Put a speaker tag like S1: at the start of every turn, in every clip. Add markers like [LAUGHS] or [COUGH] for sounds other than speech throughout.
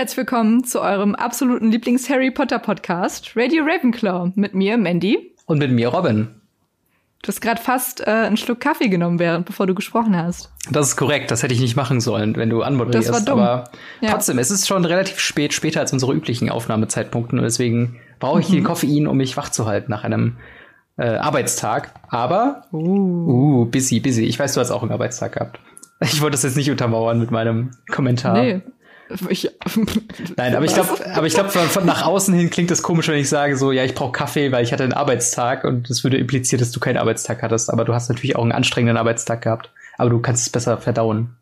S1: Herzlich willkommen zu eurem absoluten Lieblings-Harry Potter Podcast, Radio Ravenclaw, mit mir, Mandy.
S2: Und mit mir, Robin.
S1: Du hast gerade fast äh, einen Schluck Kaffee genommen, während bevor du gesprochen hast.
S2: Das ist korrekt, das hätte ich nicht machen sollen, wenn du anmoderierst.
S1: Das war dumm.
S2: Aber
S1: Ja.
S2: trotzdem, es ist schon relativ spät, später als unsere üblichen Aufnahmezeitpunkten und deswegen brauche ich
S1: Mhm.
S2: den Koffein, um mich wach zu halten nach einem äh, Arbeitstag. Aber,
S1: Uh.
S2: uh, busy, busy. Ich weiß, du hast auch einen Arbeitstag gehabt. Ich wollte das jetzt nicht untermauern mit meinem Kommentar.
S1: Nee. Ich,
S2: Nein, aber ich glaube, aber ich glaube, von, von nach außen hin klingt das komisch, wenn ich sage so, ja, ich brauche Kaffee, weil ich hatte einen Arbeitstag und das würde implizieren, dass du keinen Arbeitstag hattest. Aber du hast natürlich auch einen anstrengenden Arbeitstag gehabt. Aber du kannst es besser verdauen.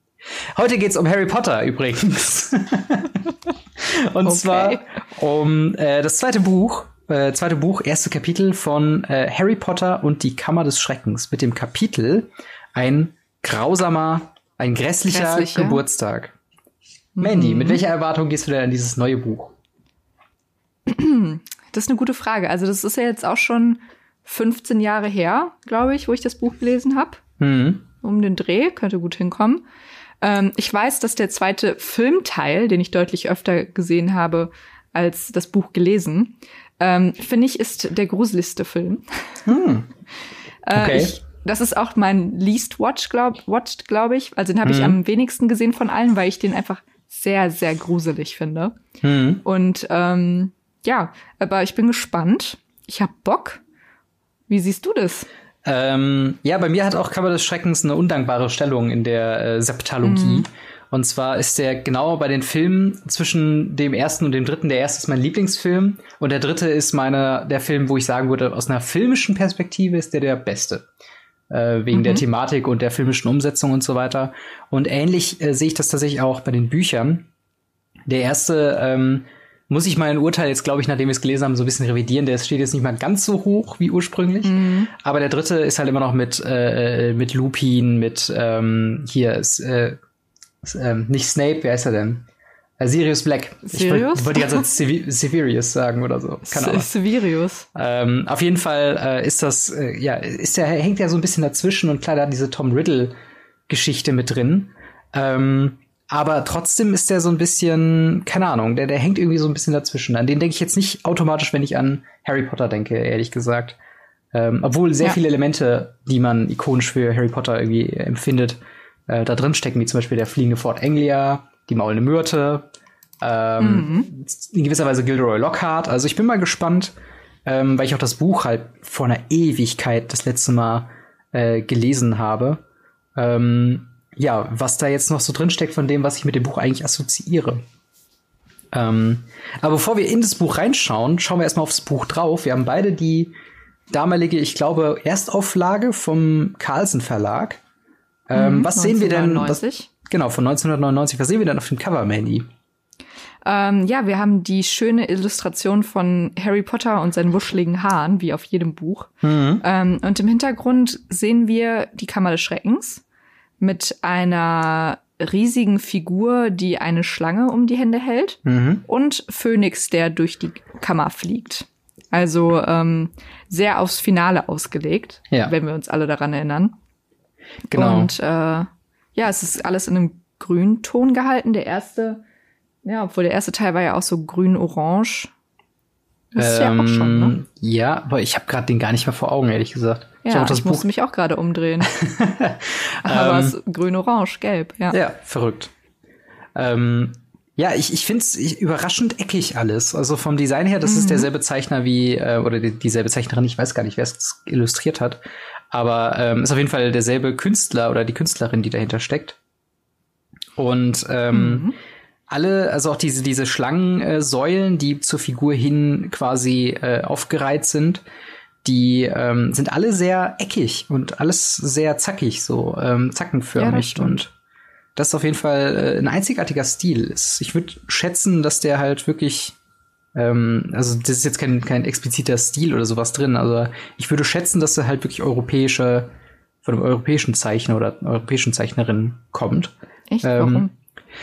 S2: Heute geht's um Harry Potter übrigens. [LAUGHS] und
S1: Okay.
S2: zwar um äh, das zweite Buch, äh, zweite Buch, erste Kapitel von äh, Harry Potter und die Kammer des Schreckens mit dem Kapitel ein grausamer, ein grässlicher,
S1: Grässlicher.
S2: Geburtstag. Mandy, mit welcher Erwartung gehst du denn an dieses neue Buch? [CLEARS THROAT]
S1: das ist eine gute Frage. Also, das ist ja jetzt auch schon 15 Jahre her, glaube ich, wo ich das Buch gelesen habe.
S2: Mhm.
S1: Um den Dreh, könnte gut hinkommen. Ähm, ich weiß, dass der zweite Filmteil, den ich deutlich öfter gesehen habe als das Buch gelesen, ähm, finde ich, ist der gruseligste Film.
S2: Hm. [LAUGHS]
S1: Äh,
S2: Okay.
S1: ich, das ist auch mein least watch, glaub, watched, glaube ich. Also den habe ich
S2: Mhm.
S1: am wenigsten gesehen von allen, weil ich den einfach sehr, sehr gruselig finde.
S2: Mhm.
S1: Und ähm, ja, aber ich bin gespannt. Ich hab Bock. Wie siehst du das?
S2: Ähm, ja, bei mir hat auch Kammer des Schreckens eine undankbare Stellung in der äh, Septalogie. Und zwar ist der genau bei den Filmen zwischen dem ersten und dem dritten. Der erste ist mein Lieblingsfilm und der dritte ist meine, der Film, wo ich sagen würde, aus einer filmischen Perspektive ist der der beste. Äh, wegen der Thematik und der filmischen Umsetzung und so weiter. Und ähnlich äh, sehe ich das tatsächlich auch bei den Büchern. Der erste ähm, muss ich mein Urteil jetzt, glaube ich, nachdem wir es gelesen haben, so ein bisschen revidieren. Der steht jetzt nicht mal ganz so hoch wie ursprünglich. Aber der dritte ist halt immer noch mit, äh, mit Lupin, mit ähm, hier ist, äh, ist, ähm, nicht Snape, wer heißt er denn? Äh, Sirius Black.
S1: Sirius?
S2: Ich wollte Zeit Sevi- [LAUGHS] Severius sagen oder so. Keine Ahnung.
S1: Severius.
S2: Ähm, auf jeden Fall äh, ist das, äh, ja, ist der, hängt ja so ein bisschen dazwischen und klar, da hat diese Tom Riddle-Geschichte mit drin. Ähm, aber trotzdem ist der so ein bisschen, keine Ahnung, der, der hängt irgendwie so ein bisschen dazwischen. An den denke ich jetzt nicht automatisch, wenn ich an Harry Potter denke, ehrlich gesagt. Ähm, obwohl sehr
S1: Ja.
S2: viele Elemente, die man ikonisch für Harry Potter irgendwie empfindet, äh, da drin stecken, wie zum Beispiel der fliegende Fort Anglia, die maulende Myrte, ähm, in gewisser Weise Gilderoy Lockhart. Also ich bin mal gespannt, ähm, weil ich auch das Buch halt vor einer Ewigkeit das letzte Mal äh, gelesen habe. Ähm, ja, was da jetzt noch so drin steckt von dem, was ich mit dem Buch eigentlich assoziiere. Ähm, aber bevor wir in das Buch reinschauen, schauen wir erstmal aufs Buch drauf. Wir haben beide die damalige, ich glaube, Erstauflage vom Carlsen Verlag. Ähm, was sehen wir denn? Was,
S1: 1999.
S2: genau, von 1999. Was sehen wir denn auf dem Cover, Mandy?
S1: Ähm, ja, wir haben die schöne Illustration von Harry Potter und seinen wuscheligen Haaren, wie auf jedem Buch. Ähm, und im Hintergrund sehen wir die Kammer des Schreckens mit einer riesigen Figur, die eine Schlange um die Hände hält
S2: Mhm.
S1: und Phönix, der durch die Kammer fliegt. Also ähm, sehr aufs Finale ausgelegt,
S2: Ja.
S1: wenn wir uns alle daran erinnern.
S2: Genau.
S1: Und äh, ja, es ist alles in einem Grünton gehalten. Der erste, ja, obwohl der erste Teil war ja auch so grün-orange. Das ist ja auch schon, ne?
S2: Ähm, Ja, aber ich habe gerade den gar nicht mehr vor Augen, ehrlich gesagt. ich
S1: Ja, ich
S2: Buch.
S1: musste mich auch gerade umdrehen. [LAUGHS] Aber es ist grün-orange, gelb, ja.
S2: Ja, verrückt. Ähm, ja, ich, ich finde es überraschend eckig alles. Also vom Design her, das
S1: Mhm.
S2: ist derselbe Zeichner wie, äh, oder die, dieselbe Zeichnerin, ich weiß gar nicht, wer es illustriert hat. Aber ähm, ist auf jeden Fall derselbe Künstler oder die Künstlerin, die dahinter steckt. Und ähm,
S1: Mhm.
S2: alle, also auch diese, diese Schlangensäulen, die zur Figur hin quasi äh, aufgereiht sind, die ähm, sind alle sehr eckig und alles sehr zackig, so ähm,
S1: Ja,
S2: zackenförmig.
S1: stimmt.
S2: und das ist auf jeden Fall äh, ein einzigartiger Stil. Ich würde schätzen, dass der halt wirklich, ähm, also das ist jetzt kein, kein expliziter Stil oder sowas drin, also ich würde schätzen, dass er halt wirklich europäische, von einem europäischen Zeichner oder europäischen Zeichnerin kommt.
S1: Echt?
S2: Ähm,
S1: Warum?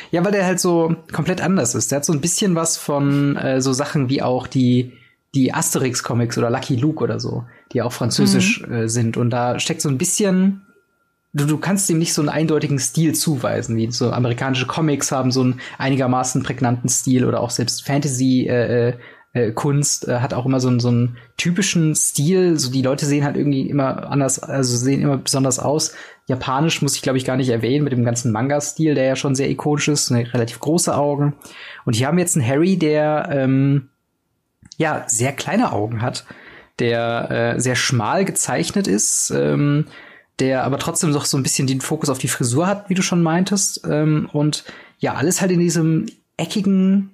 S2: Ja, weil der halt so komplett anders ist. Der hat so ein bisschen was von äh, so Sachen wie auch die die Asterix-Comics oder Lucky Luke oder so, die auch französisch
S1: Mhm.
S2: äh, sind. Und da steckt so ein bisschen du, du kannst ihm nicht so einen eindeutigen Stil zuweisen, wie so amerikanische Comics haben so einen einigermaßen prägnanten Stil oder auch selbst Fantasy äh, äh, Kunst äh, hat auch immer so, einen so einen typischen Stil. So die Leute sehen halt irgendwie immer anders, also sehen immer besonders aus. Japanisch muss ich glaube ich gar nicht erwähnen mit dem ganzen Manga-Stil, der ja schon sehr ikonisch ist, ne, relativ große Augen. Und hier haben wir jetzt einen Harry, der ähm, ja sehr kleine Augen hat, der äh, sehr schmal gezeichnet ist. Ähm, der aber trotzdem noch so ein bisschen den Fokus auf die Frisur hat, wie du schon meintest. Ähm, und ja, alles halt in diesem eckigen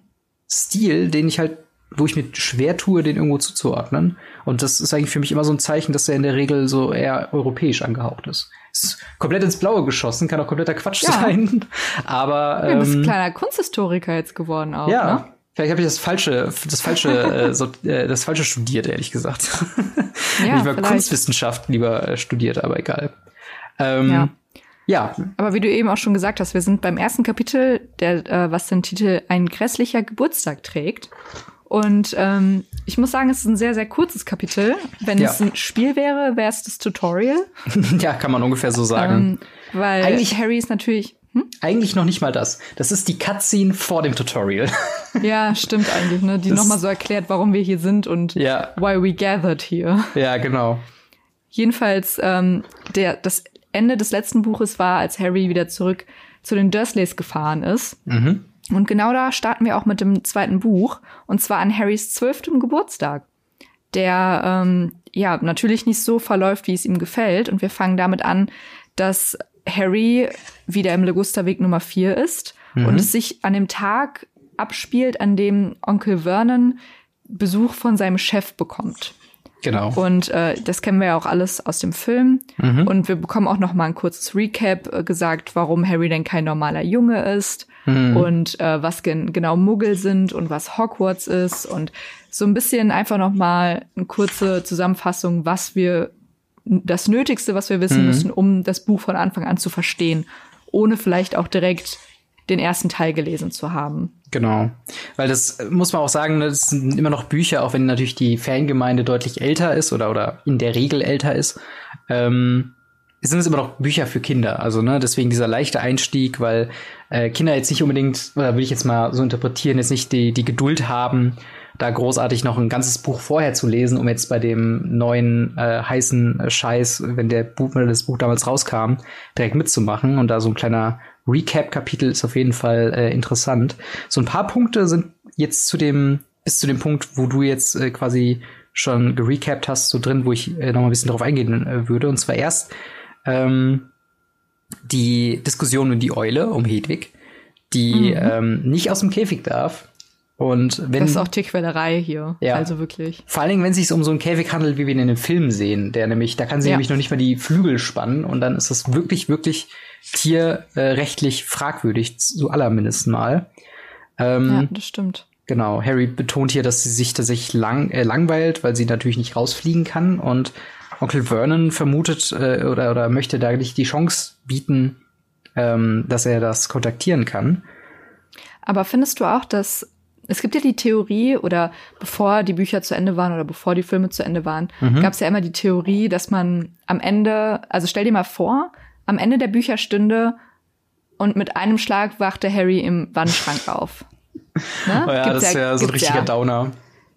S2: Stil, den ich halt, wo ich mir schwer tue, den irgendwo zuzuordnen. Und das ist eigentlich für mich immer so ein Zeichen, dass er in der Regel so eher europäisch angehaucht ist. Ist komplett ins Blaue geschossen, kann auch kompletter Quatsch ja. sein. [LAUGHS] Aber
S1: ähm, ja, du bist ein kleiner Kunsthistoriker jetzt geworden auch. Ja, ne?
S2: Vielleicht habe ich das falsche, das falsche, [LAUGHS] äh, so, äh, das falsche studiert, ehrlich gesagt. [LAUGHS] Ja, ich war Kunstwissenschaft lieber äh, studiert, aber egal. Ähm, ja. ja.
S1: Aber wie du eben auch schon gesagt hast, wir sind beim ersten Kapitel, der, äh, was den Titel Ein grässlicher Geburtstag trägt. Und ähm, ich muss sagen, es ist ein sehr, sehr kurzes Kapitel. Wenn ja. es ein Spiel wäre, wäre es das Tutorial. [LAUGHS]
S2: ja, kann man ungefähr so sagen.
S1: Ähm, weil Eigentlich Harry ist natürlich
S2: hm? Eigentlich noch nicht mal das. Das ist die Cutscene vor dem Tutorial. [LAUGHS]
S1: Ja, stimmt eigentlich, ne? Die nochmal so erklärt, warum wir hier sind und ja. why we gathered here.
S2: Ja, genau.
S1: Jedenfalls, ähm, der, das Ende des letzten Buches war, als Harry wieder zurück zu den Dursleys gefahren ist. Mhm. Und genau da starten wir auch mit dem zweiten Buch. Und zwar an Harrys zwölftem Geburtstag. Der, ähm, ja, natürlich nicht so verläuft, wie es ihm gefällt. Und wir fangen damit an, dass Harry wieder im Legusterweg Nummer 4 ist mhm. und es sich an dem Tag abspielt, an dem Onkel Vernon Besuch von seinem Chef bekommt.
S2: Genau.
S1: Und äh, das kennen wir ja auch alles aus dem Film. Mhm. Und wir bekommen auch noch mal ein kurzes Recap äh, gesagt, warum Harry denn kein normaler Junge ist mhm. und äh, was gen genau Muggel sind und was Hogwarts ist und so ein bisschen einfach noch mal eine kurze Zusammenfassung, was wir das Nötigste, was wir wissen mhm. müssen, um das Buch von Anfang an zu verstehen, ohne vielleicht auch direkt den ersten Teil gelesen zu haben.
S2: Genau, weil das muss man auch sagen, das sind immer noch Bücher, auch wenn natürlich die Fangemeinde deutlich älter ist oder oder in der Regel älter ist. Ähm, sind es immer noch Bücher für Kinder. Also, ne, deswegen dieser leichte Einstieg, weil äh, Kinder jetzt nicht unbedingt, oder würde ich jetzt mal so interpretieren, jetzt nicht die, die Geduld haben, da großartig noch ein ganzes Buch vorher zu lesen, um jetzt bei dem neuen äh, heißen Scheiß, wenn der Buch, wenn das Buch damals rauskam, direkt mitzumachen. Und da so ein kleiner Recap-Kapitel ist auf jeden Fall äh, interessant. So ein paar Punkte sind jetzt zu dem, bis zu dem Punkt, wo du jetzt äh, quasi schon gerecapt hast, so drin, wo ich äh, noch mal ein bisschen drauf eingehen äh, würde. Und zwar erst ähm, die Diskussion um die Eule, um Hedwig, die mhm. ähm, nicht aus dem Käfig darf und wenn,
S1: das ist auch Tierquälerei hier. Ja. Also wirklich.
S2: Vor allen Dingen, wenn es sich um so einen Käfig handelt, wie wir ihn in dem Film sehen, der nämlich, da kann sie ja. nämlich noch nicht mal die Flügel spannen und dann ist das wirklich, wirklich tierrechtlich fragwürdig, so allermindest mal.
S1: Ähm, ja, das stimmt.
S2: Genau. Harry betont hier, dass sie sich tatsächlich lang, äh, langweilt, weil sie natürlich nicht rausfliegen kann und Onkel Vernon vermutet äh, oder, oder möchte da nicht die Chance bieten, ähm, dass er das kontaktieren kann.
S1: Aber findest du auch, dass es gibt ja die Theorie, oder bevor die Bücher zu Ende waren oder bevor die Filme zu Ende waren, mhm. gab es ja immer die Theorie, dass man am Ende, also stell dir mal vor, am Ende der Bücher stünde und mit einem Schlag wachte Harry im Wandschrank auf. [LAUGHS]
S2: Ne? Oh ja, gibt's das ist ja, so ein richtiger ja. Downer.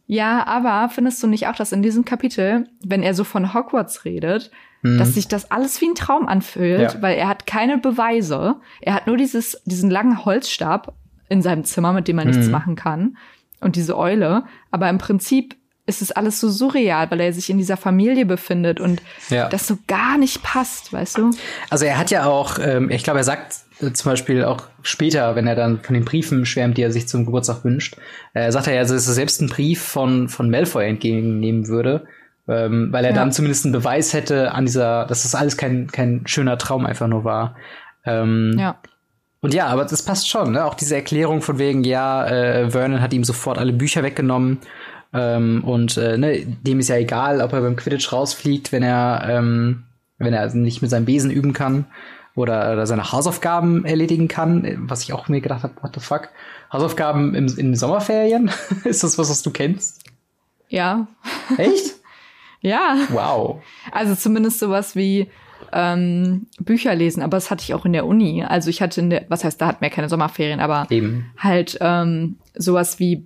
S1: Ja, aber findest du nicht auch, dass in diesem Kapitel, wenn er so von Hogwarts redet, mhm. dass sich das alles wie ein Traum anfühlt, ja. weil er hat keine Beweise. Er hat nur dieses, diesen langen Holzstab in seinem Zimmer, mit dem er nichts mhm. machen kann. Und diese Eule. Aber im Prinzip ist es alles so surreal, weil er sich in dieser Familie befindet und ja. das so gar nicht passt, weißt du?
S2: Also er hat ja auch, ähm, ich glaube, er sagt äh, zum Beispiel auch später, wenn er dann von den Briefen schwärmt, die er sich zum Geburtstag wünscht, äh, sagt er ja, dass er selbst einen Brief von, von Malfoy entgegennehmen würde, ähm, weil er ja. dann zumindest einen Beweis hätte an dieser, dass das alles kein, kein schöner Traum einfach nur war. Ähm, ja. Und ja, aber das passt schon, ne? Auch diese Erklärung von wegen, ja, äh, Vernon hat ihm sofort alle Bücher weggenommen. Ähm, und äh, ne, dem ist ja egal, ob er beim Quidditch rausfliegt, wenn er, ähm, wenn er nicht mit seinem Besen üben kann oder, oder seine Hausaufgaben erledigen kann, was ich auch mir gedacht habe, what the fuck? Hausaufgaben im, in Sommerferien? [LAUGHS] ist das was, was du kennst?
S1: Ja.
S2: Echt? [LAUGHS]
S1: ja.
S2: Wow.
S1: Also zumindest sowas wie ähm, Bücher lesen, aber das hatte ich auch in der Uni. Also ich hatte in der, was heißt, da hatten wir keine Sommerferien, aber
S2: Eben.
S1: halt ähm, sowas wie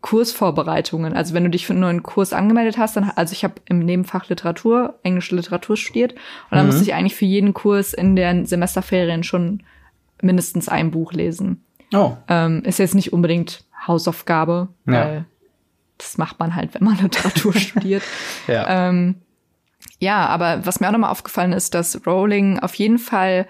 S1: Kursvorbereitungen. Also wenn du dich für einen neuen Kurs angemeldet hast, dann, also ich habe im Nebenfach Literatur, englische Literatur studiert und dann
S2: Mhm.
S1: musste ich eigentlich für jeden Kurs in den Semesterferien schon mindestens ein Buch lesen.
S2: Oh.
S1: Ähm, ist jetzt nicht unbedingt Hausaufgabe,
S2: Ja.
S1: weil das macht man halt, wenn man [LAUGHS] Literatur studiert.
S2: Ja.
S1: Ähm, ja, aber was mir auch nochmal aufgefallen ist, dass Rowling auf jeden Fall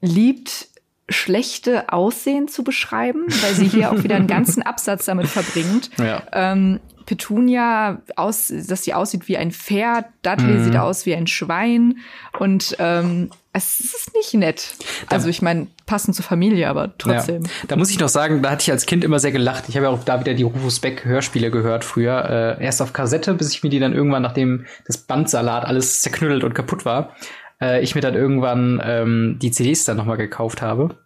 S1: liebt, schlechte Aussehen zu beschreiben, weil sie hier auch wieder einen ganzen [LAUGHS] Absatz damit verbringt.
S2: Ja.
S1: Ähm, Petunia, aus, dass sie aussieht wie ein Pferd, Dudley
S2: Mhm.
S1: sieht aus wie ein Schwein und ähm, es ist nicht nett. Also ich meine, passend zur Familie, aber trotzdem.
S2: Ja. Da muss ich noch sagen, da hatte ich als Kind immer sehr gelacht. Ich habe ja auch da wieder die Rufus Beck Hörspiele gehört früher. Äh, erst auf Kassette, bis ich mir die dann irgendwann, nachdem das Bandsalat alles zerknüttelt und kaputt war, äh, ich mir dann irgendwann ähm, die CDs dann nochmal gekauft habe.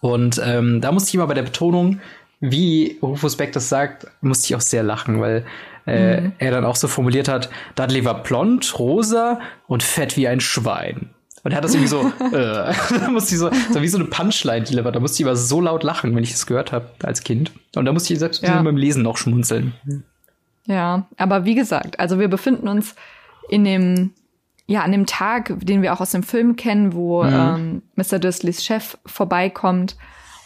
S2: Und ähm, da musste ich immer bei der Betonung, wie Rufus Beck das sagt, musste ich auch sehr lachen, weil äh, er dann auch so formuliert hat, Dudley war blond, rosa und fett wie ein Schwein. Und er hat das irgendwie so, [LAUGHS] äh, [LAUGHS] da musste ich so, so wie so eine Punchline delivered. Da musste ich aber so laut lachen, wenn ich das gehört habe als Kind. Und da musste ich selbst
S1: Ja.
S2: beim Lesen noch schmunzeln.
S1: Ja, aber wie gesagt, also wir befinden uns in dem, ja, an dem Tag, den wir auch aus dem Film kennen, wo ähm, Mr. Dursleys Chef vorbeikommt,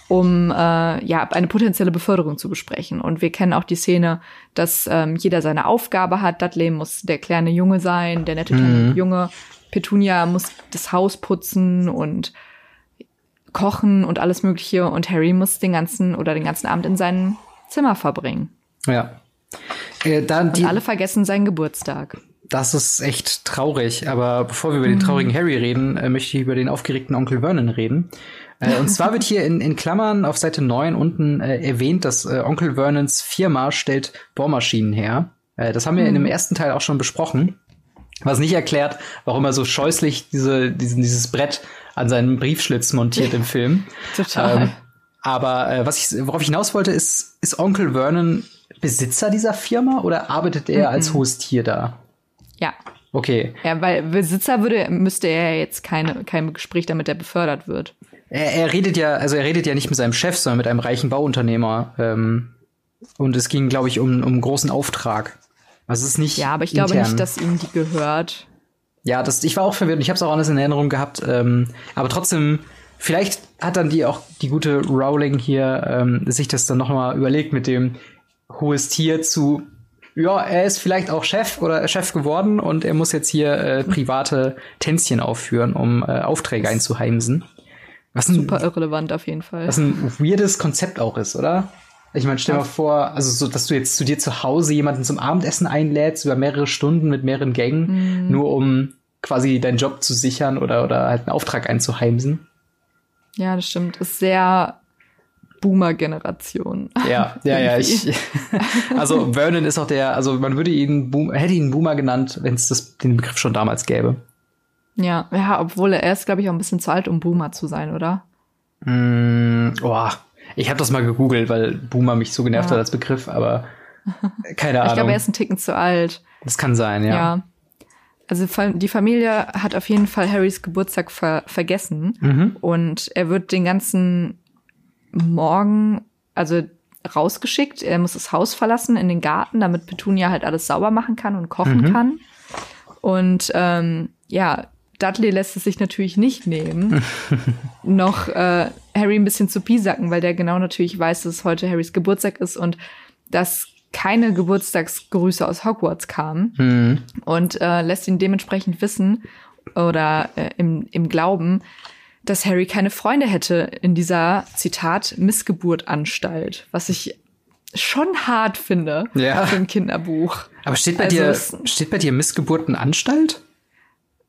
S1: um äh, ja eine potenzielle Beförderung zu besprechen. Und wir kennen auch die Szene, dass ähm, jeder seine Aufgabe hat. Dudley muss der kleine Junge sein, der nette kleine Junge. Petunia muss das Haus putzen und kochen und alles Mögliche. Und Harry muss den ganzen oder den ganzen Abend in seinem Zimmer verbringen.
S2: Ja. Äh, dann
S1: Und
S2: die,
S1: alle vergessen seinen Geburtstag.
S2: das ist echt traurig. Aber bevor wir über den traurigen Harry reden, äh, möchte ich über den aufgeregten Onkel Vernon reden. Äh, und zwar wird hier in, in Klammern auf Seite 9 unten äh, erwähnt, dass äh, Onkel Vernons Firma stellt Bohrmaschinen her. Äh, das haben wir in dem ersten Teil auch schon besprochen. Was nicht erklärt, warum er so scheußlich diese, diesen, dieses Brett an seinen Briefschlitz montiert im Film.
S1: Total.
S2: Ähm, aber äh, was ich, worauf ich hinaus wollte, ist, ist Onkel Vernon Besitzer dieser Firma oder arbeitet er als hohes Tier da?
S1: Ja.
S2: Okay.
S1: Ja, weil Besitzer würde, müsste er jetzt keine, kein Gespräch, damit er befördert wird.
S2: Er, er redet ja, also er redet ja nicht mit seinem Chef, sondern mit einem reichen Bauunternehmer. Ähm, und es ging, glaube ich, um, um einen großen Auftrag. Also es ist nicht.
S1: Ja, aber ich glaube
S2: intern.
S1: nicht, dass ihm die gehört.
S2: Ja, das, ich war auch verwirrt. Ich habe es auch alles in Erinnerung gehabt. Ähm, aber trotzdem, vielleicht hat dann die auch die gute Rowling hier ähm, sich das dann noch mal überlegt mit dem hohes Tier zu. Ja, er ist vielleicht auch Chef oder Chef geworden und er muss jetzt hier äh, private Tänzchen aufführen, um äh, Aufträge einzuheimsen. Was ein,
S1: Super irrelevant auf jeden Fall.
S2: was ein weirdes Konzept auch ist, oder? Ich meine, stell dir mal vor, also so, dass du jetzt zu dir zu Hause jemanden zum Abendessen einlädst über mehrere Stunden mit mehreren Gängen, nur um quasi deinen Job zu sichern oder, oder halt einen Auftrag einzuheimsen.
S1: Ja, das stimmt. Ist sehr Boomer-Generation.
S2: Ja, ja, ja. Ich, [LAUGHS] also Vernon ist auch der, also man würde ihn Boom, hätte ihn Boomer genannt, wenn es den Begriff schon damals gäbe.
S1: Ja, ja, obwohl er ist, glaube ich, auch ein bisschen zu alt, um Boomer zu sein, oder?
S2: Mm, oh, ich habe das mal gegoogelt, weil Boomer mich so genervt
S1: Ja.
S2: hat als Begriff, aber keine [LAUGHS] Ahnung.
S1: Ich glaube, er ist ein Ticken zu alt.
S2: das kann sein, ja.
S1: Ja. Also die Familie hat auf jeden Fall Harrys Geburtstag ver vergessen
S2: Mhm.
S1: und er wird den ganzen Morgen, also rausgeschickt. Er muss das Haus verlassen in den Garten, damit Petunia halt alles sauber machen kann und kochen
S2: Mhm.
S1: kann. Und ähm, ja, Dudley lässt es sich natürlich nicht nehmen, [LAUGHS] noch äh, Harry ein bisschen zu piesacken, weil der genau natürlich weiß, dass heute Harrys Geburtstag ist und dass keine Geburtstagsgrüße aus Hogwarts kamen
S2: Mhm.
S1: und äh, lässt ihn dementsprechend wissen oder äh, im, im Glauben, dass Harry keine Freunde hätte in dieser, Zitat, Missgeburtanstalt, was ich schon hart finde
S2: Ja.
S1: für ein Kinderbuch.
S2: Aber steht bei
S1: Also
S2: dir,
S1: es-
S2: steht bei dir Missgeburtenanstalt?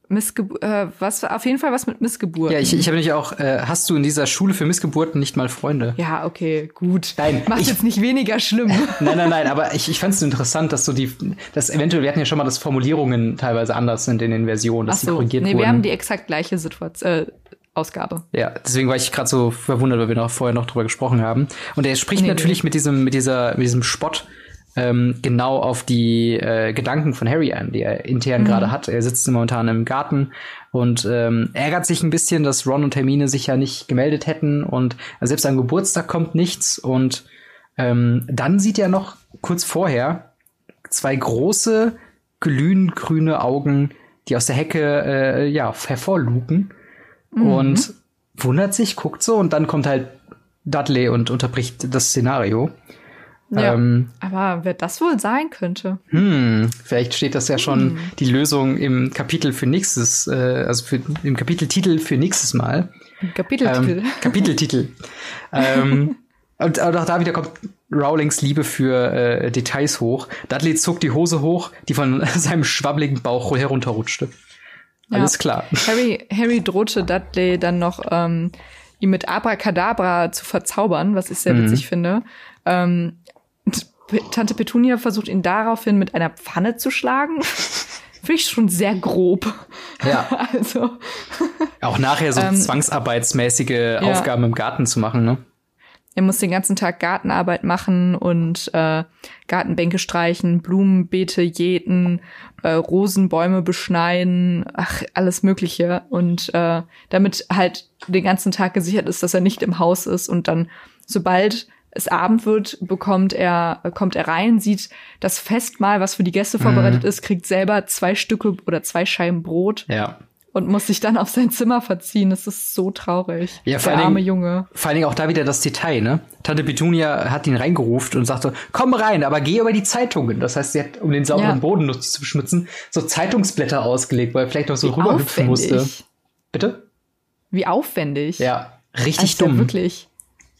S1: Missgebu äh, was auf jeden Fall was mit Missgeburt.
S2: Ja, ich, ich habe nämlich auch, äh, hast du in dieser Schule für Missgeburten nicht mal Freunde?
S1: Ja, okay, gut.
S2: Nein,
S1: Macht
S2: ich-
S1: jetzt nicht weniger schlimm. [LAUGHS]
S2: Nein, nein, nein, aber ich, ich fand es interessant, dass du die, dass eventuell, wir hatten ja schon mal, dass Formulierungen teilweise anders sind in den Versionen,
S1: Ach
S2: dass sie
S1: so,
S2: korrigiert
S1: nee,
S2: wurden.
S1: wir haben die exakt gleiche Situation, äh, Ausgabe.
S2: ja, deswegen war ich gerade so verwundert, weil wir noch vorher noch drüber gesprochen haben. Und er spricht
S1: Nee,
S2: natürlich mit diesem, mit dieser, mit diesem Spott ähm, genau auf die äh, Gedanken von Harry ein, die er intern mhm. gerade hat. Er sitzt momentan im Garten und ähm, ärgert sich ein bisschen, dass Ron und Hermine sich ja nicht gemeldet hätten und selbst am Geburtstag kommt nichts und ähm, dann sieht er noch kurz vorher zwei große glühend grüne Augen, die aus der Hecke äh, ja hervorlupen mhm. und wundert sich, guckt so und dann kommt halt Dudley und unterbricht das Szenario.
S1: Ja, ähm, aber wer das wohl sein könnte?
S2: Hm, vielleicht steht das ja schon hm. die Lösung im Kapitel für nächstes, äh, also für, im Kapiteltitel für nächstes Mal.
S1: Kapiteltitel.
S2: Ähm, Kapiteltitel. [LAUGHS] ähm, und auch da wieder kommt Rowlings Liebe für äh, Details hoch. Dudley zog die Hose hoch, die von [LAUGHS] seinem schwabbligen Bauch herunterrutschte. Ja. Alles klar.
S1: Harry, Harry drohte Dudley dann noch, ähm, ihn mit Abracadabra zu verzaubern, was ich sehr mhm. witzig finde. Ähm, Tante Petunia versucht ihn daraufhin mit einer Pfanne zu schlagen. Finde ich schon sehr grob.
S2: Ja. [LAUGHS] also. Auch nachher so ähm, zwangsarbeitsmäßige ja. Aufgaben im Garten zu machen, ne?
S1: Er muss den ganzen Tag Gartenarbeit machen und äh, Gartenbänke streichen, Blumenbeete jäten, äh, Rosenbäume beschneiden, ach, alles Mögliche. Und äh, damit halt den ganzen Tag gesichert ist, dass er nicht im Haus ist und dann, sobald es Abend wird, bekommt er, kommt er rein, sieht das Festmahl, was für die Gäste vorbereitet mhm. ist, kriegt selber zwei Stücke oder zwei Scheiben Brot.
S2: Ja.
S1: Und muss sich dann auf sein Zimmer verziehen. Das ist so traurig.
S2: Ja, vor Der arme Dingen, Junge. Vor allen Dingen auch da wieder das Detail, ne? Tante Petunia hat ihn reingerufen und sagte, komm rein, aber geh über die Zeitungen. Das heißt, sie hat, um den sauberen ja. Boden zu beschmutzen, so Zeitungsblätter ausgelegt, weil er vielleicht noch so rüberhüpfen musste. Bitte?
S1: Wie aufwendig.
S2: Ja, richtig also dumm.
S1: Ja wirklich.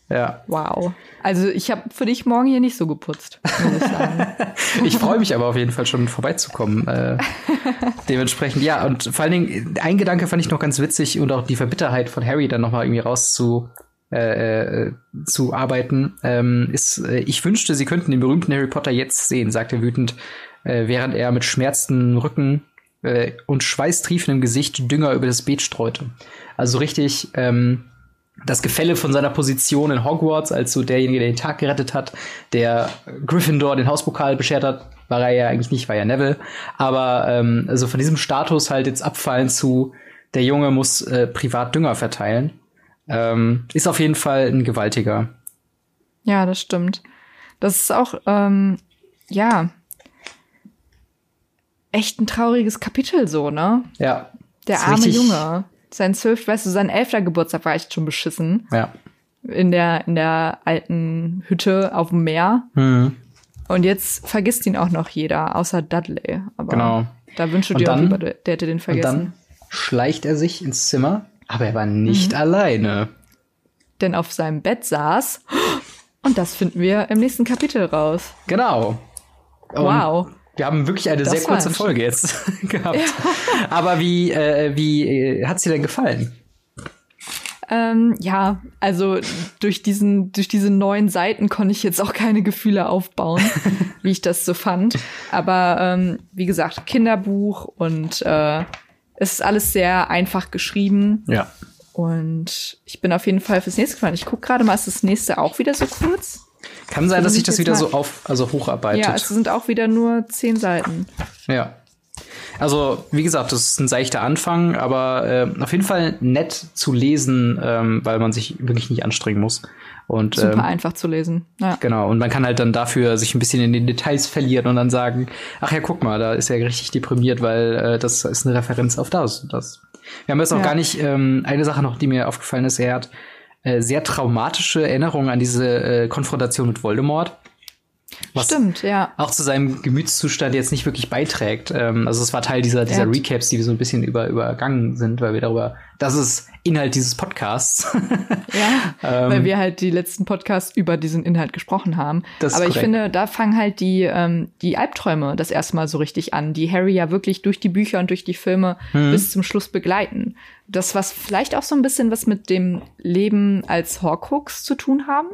S2: Ja.
S1: Wow. Also ich habe für dich morgen hier nicht so geputzt, muss ich sagen. [LAUGHS]
S2: ich freue mich aber auf jeden Fall schon vorbeizukommen. Äh, [LAUGHS] dementsprechend, ja, und vor allen Dingen, ein Gedanke fand ich noch ganz witzig und auch die Verbitterheit von Harry dann nochmal irgendwie raus zu, äh, äh, zu arbeiten, ähm, ist, äh, ich wünschte, sie könnten den berühmten Harry Potter jetzt sehen, sagt er wütend, äh, während er mit schmerzenden Rücken äh, und schweißtriefendem Gesicht Dünger über das Beet streute. Also richtig, ähm, das Gefälle von seiner Position in Hogwarts als so derjenige, der den Tag gerettet hat, der Gryffindor den Hauspokal beschert hat, war er ja eigentlich nicht, war ja Neville. Aber ähm, also von diesem Status halt jetzt abfallen zu, der Junge muss äh, privat Dünger verteilen, ähm, ist auf jeden Fall ein gewaltiger.
S1: Ja, das stimmt. Das ist auch, ähm, ja, echt ein trauriges Kapitel so, ne?
S2: Ja.
S1: Der arme Junge sein zwölfter, weißt du, sein elfter Geburtstag war echt schon beschissen.
S2: Ja.
S1: In der, in der alten Hütte auf dem Meer.
S2: Mhm.
S1: Und jetzt vergisst ihn auch noch jeder, außer Dudley. Aber
S2: genau.
S1: da wünsche dir auch lieber, der hätte den vergessen. Und dann
S2: schleicht er sich ins Zimmer, aber er war nicht mhm. alleine.
S1: Denn auf seinem Bett saß, und das finden wir im nächsten Kapitel raus.
S2: Genau.
S1: Und wow.
S2: Wir haben wirklich eine das sehr kurze Folge jetzt [LAUGHS] gehabt. Ja. Aber wie, äh, wie äh, hat sie denn gefallen?
S1: Ähm, ja, also durch diesen, durch diese neuen Seiten konnte ich jetzt auch keine Gefühle aufbauen, [LAUGHS] wie ich das so fand. Aber ähm, wie gesagt, Kinderbuch und äh, es ist alles sehr einfach geschrieben.
S2: Ja.
S1: Und ich bin auf jeden Fall fürs nächste gespannt. Ich gucke gerade mal, ist das nächste auch wieder so kurz?
S2: Kann sein, dass sich das wieder so auf, also hocharbeitet.
S1: Ja, es sind auch wieder nur zehn Seiten.
S2: Ja. Also, wie gesagt, das ist ein seichter Anfang, aber äh, auf jeden Fall nett zu lesen, ähm, weil man sich wirklich nicht anstrengen muss. Und,
S1: Super ähm, einfach zu lesen. Ja.
S2: Genau, und man kann halt dann dafür sich ein bisschen in den Details verlieren und dann sagen, ach ja, guck mal, da ist er richtig deprimiert, weil äh, das ist eine Referenz auf das und das. Wir haben jetzt auch ja. gar nicht, ähm, eine Sache noch, die mir aufgefallen ist, er hat sehr traumatische Erinnerungen an diese äh, Konfrontation mit Voldemort.
S1: Was Stimmt, ja.
S2: Auch zu seinem Gemütszustand jetzt nicht wirklich beiträgt. Ähm, also es war Teil dieser, dieser Recaps, die wir so ein bisschen über, übergangen sind, weil wir darüber, das ist Inhalt dieses Podcasts. [LAUGHS]
S1: ja, [LAUGHS] ähm, weil wir halt die letzten Podcasts über diesen Inhalt gesprochen haben. Das Aber ich finde, da fangen halt die, ähm, die Albträume das erste Mal so richtig an, die Harry ja wirklich durch die Bücher und durch die Filme mhm. bis zum Schluss begleiten. Das, was vielleicht auch so ein bisschen was mit dem Leben als Horcrux zu tun haben.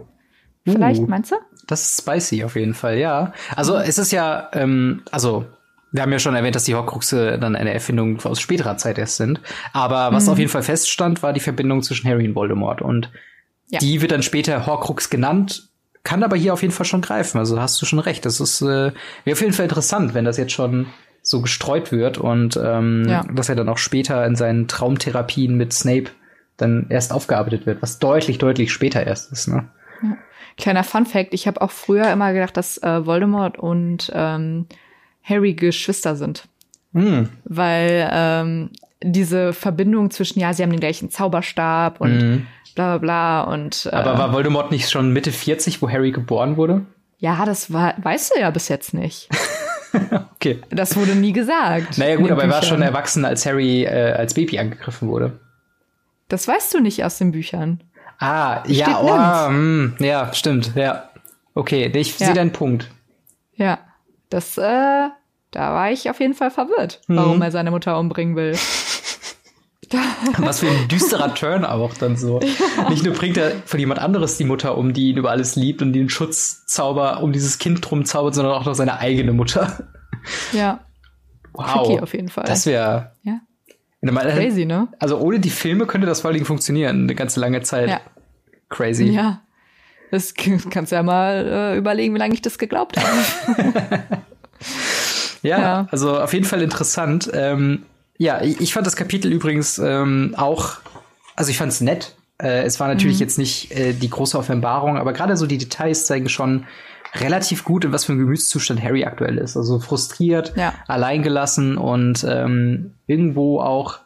S1: Vielleicht, uh, meinst du?
S2: Das ist spicy auf jeden Fall, ja. Also mhm. es ist ja, ähm, also wir haben ja schon erwähnt, dass die Horcruxe dann eine Erfindung aus späterer Zeit erst sind. Aber was mhm. auf jeden Fall feststand, war die Verbindung zwischen Harry und Voldemort. Und ja. die wird dann später Horcrux genannt, kann aber hier auf jeden Fall schon greifen. Also hast du schon recht. Das ist äh, wäre auf jeden Fall interessant, wenn das jetzt schon so gestreut wird und ähm, ja. dass er dann auch später in seinen Traumtherapien mit Snape dann erst aufgearbeitet wird, was deutlich, deutlich später erst ist. Ne?
S1: Ja. Kleiner Fun Fact, ich habe auch früher immer gedacht, dass äh, Voldemort und ähm, Harry Geschwister sind. Mm. Weil ähm, diese Verbindung zwischen, ja, sie haben den gleichen Zauberstab und mm. bla bla bla und
S2: äh, Aber war Voldemort nicht schon Mitte 40, wo Harry geboren wurde?
S1: Ja, das war, weißt du ja bis jetzt nicht. [LAUGHS]
S2: okay.
S1: Das wurde nie gesagt.
S2: Naja, gut, aber er war schon erwachsen, als Harry äh, als Baby angegriffen wurde.
S1: Das weißt du nicht aus den Büchern.
S2: Ah, Steht ja, oh, mh, hm, ja, stimmt, ja. Okay, ich ja. sehe deinen Punkt.
S1: Ja, das, äh, da war ich auf jeden Fall verwirrt, mhm. warum er seine Mutter umbringen will. [LAUGHS]
S2: Was für ein düsterer Turn auch dann so. Ja. Nicht nur bringt er von jemand anderes die Mutter um, die ihn über alles liebt und den Schutzzauber um dieses Kind drum zaubert, sondern auch noch seine eigene Mutter.
S1: Ja.
S2: Wow.
S1: Tricky auf jeden Fall.
S2: Das wäre.
S1: Ja. Crazy, ne?
S2: Also ohne die Filme könnte das vor allen Dingen funktionieren, eine ganze lange Zeit. Ja. Crazy.
S1: Ja. Das kannst du ja mal äh, überlegen, wie lange ich das geglaubt habe. [LAUGHS]
S2: ja, ja, also auf jeden Fall interessant. Ähm, ja, ich fand das Kapitel übrigens ähm, auch, also ich fand es nett. Äh, es war natürlich mhm. jetzt nicht äh, die große Offenbarung, aber gerade so die Details zeigen schon relativ gut, in was für einem Gemütszustand Harry aktuell ist. Also frustriert, ja. alleingelassen und ähm, irgendwo auch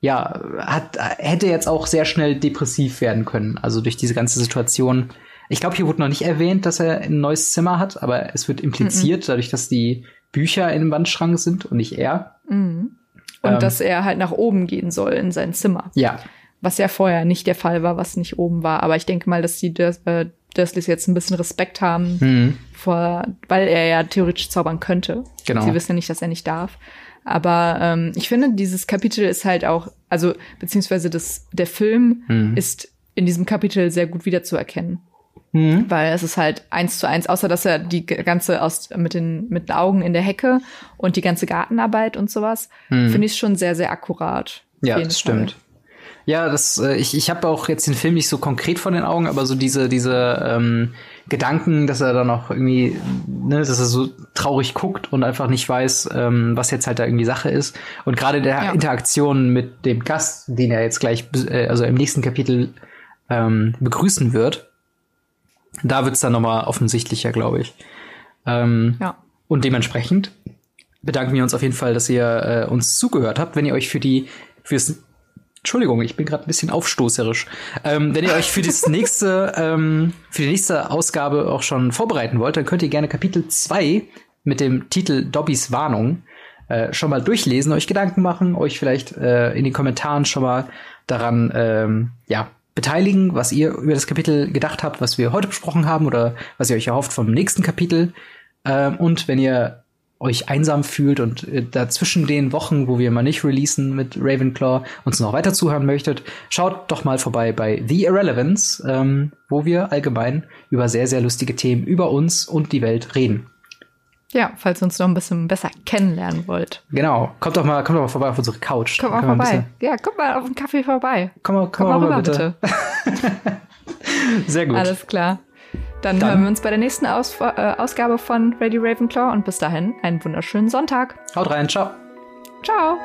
S2: ja, hat, hätte jetzt auch sehr schnell depressiv werden können. Also durch diese ganze Situation. Ich glaube, hier wurde noch nicht erwähnt, dass er ein neues Zimmer hat, aber es wird impliziert, mhm. dadurch, dass die Bücher in dem Wandschrank sind und nicht er.
S1: Mhm. Und ähm, dass er halt nach oben gehen soll in sein Zimmer.
S2: Ja.
S1: Was ja vorher nicht der Fall war, was nicht oben war. Aber ich denke mal, dass die das, äh, Dursleys jetzt ein bisschen Respekt haben, mhm. vor, weil er ja theoretisch zaubern könnte. Genau. Sie wissen ja nicht, dass er nicht darf. Aber ähm, ich finde, dieses Kapitel ist halt auch, also beziehungsweise das, der Film mhm. ist in diesem Kapitel sehr gut wiederzuerkennen. Mhm. Weil es ist halt eins zu eins, außer dass er die ganze aus mit den mit den Augen in der Hecke und die ganze Gartenarbeit und sowas, mhm. finde ich schon sehr, sehr akkurat.
S2: Ja, das stimmt. Ja, das, äh, ich, ich habe auch jetzt den Film nicht so konkret vor den Augen, aber so diese, diese ähm, Gedanken, dass er dann noch irgendwie, ne, dass er so traurig guckt und einfach nicht weiß, ähm, was jetzt halt da irgendwie Sache ist. Und gerade der ja. Interaktion mit dem Gast, den er jetzt gleich, äh, also im nächsten Kapitel ähm, begrüßen wird, da wird's dann nochmal offensichtlicher, glaube ich. Ähm, ja. Und dementsprechend bedanken wir uns auf jeden Fall, dass ihr äh, uns zugehört habt. Wenn ihr euch für die fürs Entschuldigung, ich bin gerade ein bisschen aufstoßerisch. Ähm, wenn ihr euch für das nächste, ähm, für die nächste Ausgabe auch schon vorbereiten wollt, dann könnt ihr gerne Kapitel 2 mit dem Titel Dobbys Warnung äh, schon mal durchlesen, euch Gedanken machen, euch vielleicht äh, in den Kommentaren schon mal daran ähm, ja, beteiligen, was ihr über das Kapitel gedacht habt, was wir heute besprochen haben oder was ihr euch erhofft vom nächsten Kapitel. Ähm, und wenn ihr euch einsam fühlt und äh, dazwischen den Wochen, wo wir mal nicht releasen mit Ravenclaw, uns noch weiter zuhören möchtet, schaut doch mal vorbei bei The Irrelevance, ähm, wo wir allgemein über sehr, sehr lustige Themen über uns und die Welt reden.
S1: Ja, falls ihr uns noch ein bisschen besser kennenlernen wollt.
S2: Genau. Kommt doch mal, kommt doch mal vorbei auf unsere Couch.
S1: Kommt mal vorbei. Ja, kommt mal auf den Kaffee vorbei.
S2: Komm mal, komm, komm mal, rüber, bitte. bitte. [LAUGHS] Sehr gut.
S1: Alles klar. Dann, Dann, hören wir uns bei der nächsten Aus äh, Ausgabe von Ready Ravenclaw und bis dahin einen wunderschönen Sonntag.
S2: Haut rein, ciao.
S1: Ciao.